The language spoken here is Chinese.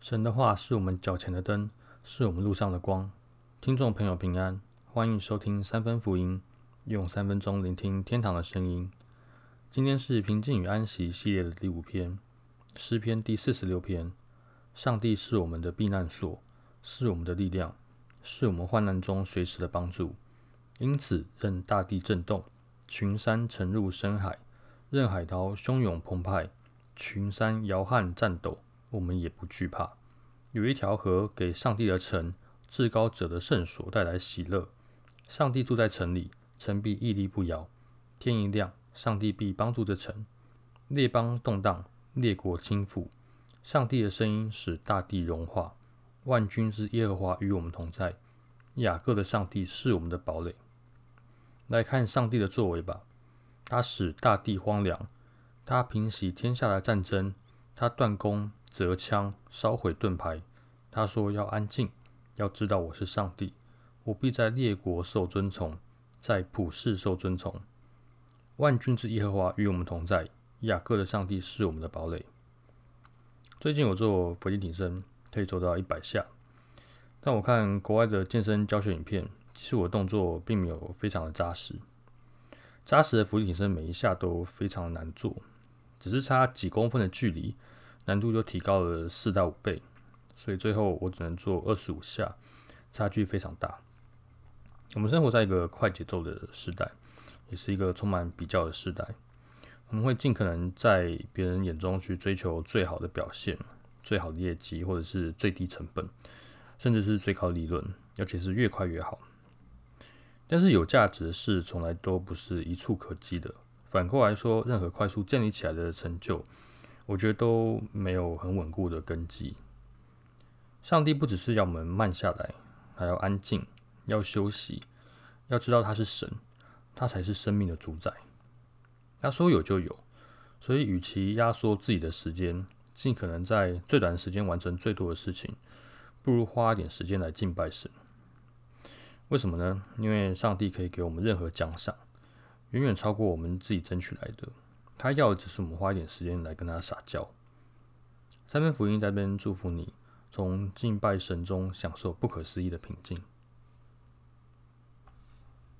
神的话是我们脚前的灯，是我们路上的光。听众朋友平安，欢迎收听三分福音，用三分钟聆听天堂的声音。今天是平静与安息系列的第五篇，诗篇第四十六篇。上帝是我们的避难所，是我们的力量，是我们患难中随时的帮助。因此，任大地震动，群山沉入深海，任海涛汹涌澎湃，群山摇撼颤抖。我们也不惧怕，有一条河给上帝的城、至高者的圣所带来喜乐。上帝住在城里，城必屹立不摇。天一亮，上帝必帮助这城。列邦动荡，列国倾覆。上帝的声音使大地融化。万军之耶和华与我们同在。雅各的上帝是我们的堡垒。来看上帝的作为吧。他使大地荒凉，他平息天下的战争，他断供。折枪，烧毁盾牌。他说：“要安静，要知道我是上帝。我必在列国受尊崇，在普世受尊崇。万军之耶和华与我们同在。雅各的上帝是我们的堡垒。”最近我做伏地挺身，可以做到一百下。但我看国外的健身教学影片，其实我动作并没有非常的扎实。扎实的浮力挺身每一下都非常难做，只是差几公分的距离。难度就提高了四到五倍，所以最后我只能做二十五下，差距非常大。我们生活在一个快节奏的时代，也是一个充满比较的时代。我们会尽可能在别人眼中去追求最好的表现、最好的业绩，或者是最低成本，甚至是最高利润，而且是越快越好。但是有价值的事从来都不是一触可及的。反过来说，任何快速建立起来的成就。我觉得都没有很稳固的根基。上帝不只是要我们慢下来，还要安静，要休息，要知道他是神，他才是生命的主宰。他说有就有，所以与其压缩自己的时间，尽可能在最短的时间完成最多的事情，不如花一点时间来敬拜神。为什么呢？因为上帝可以给我们任何奖赏，远远超过我们自己争取来的。他要的只是我们花一点时间来跟他撒娇。三篇福音在这边祝福你，从敬拜神中享受不可思议的平静。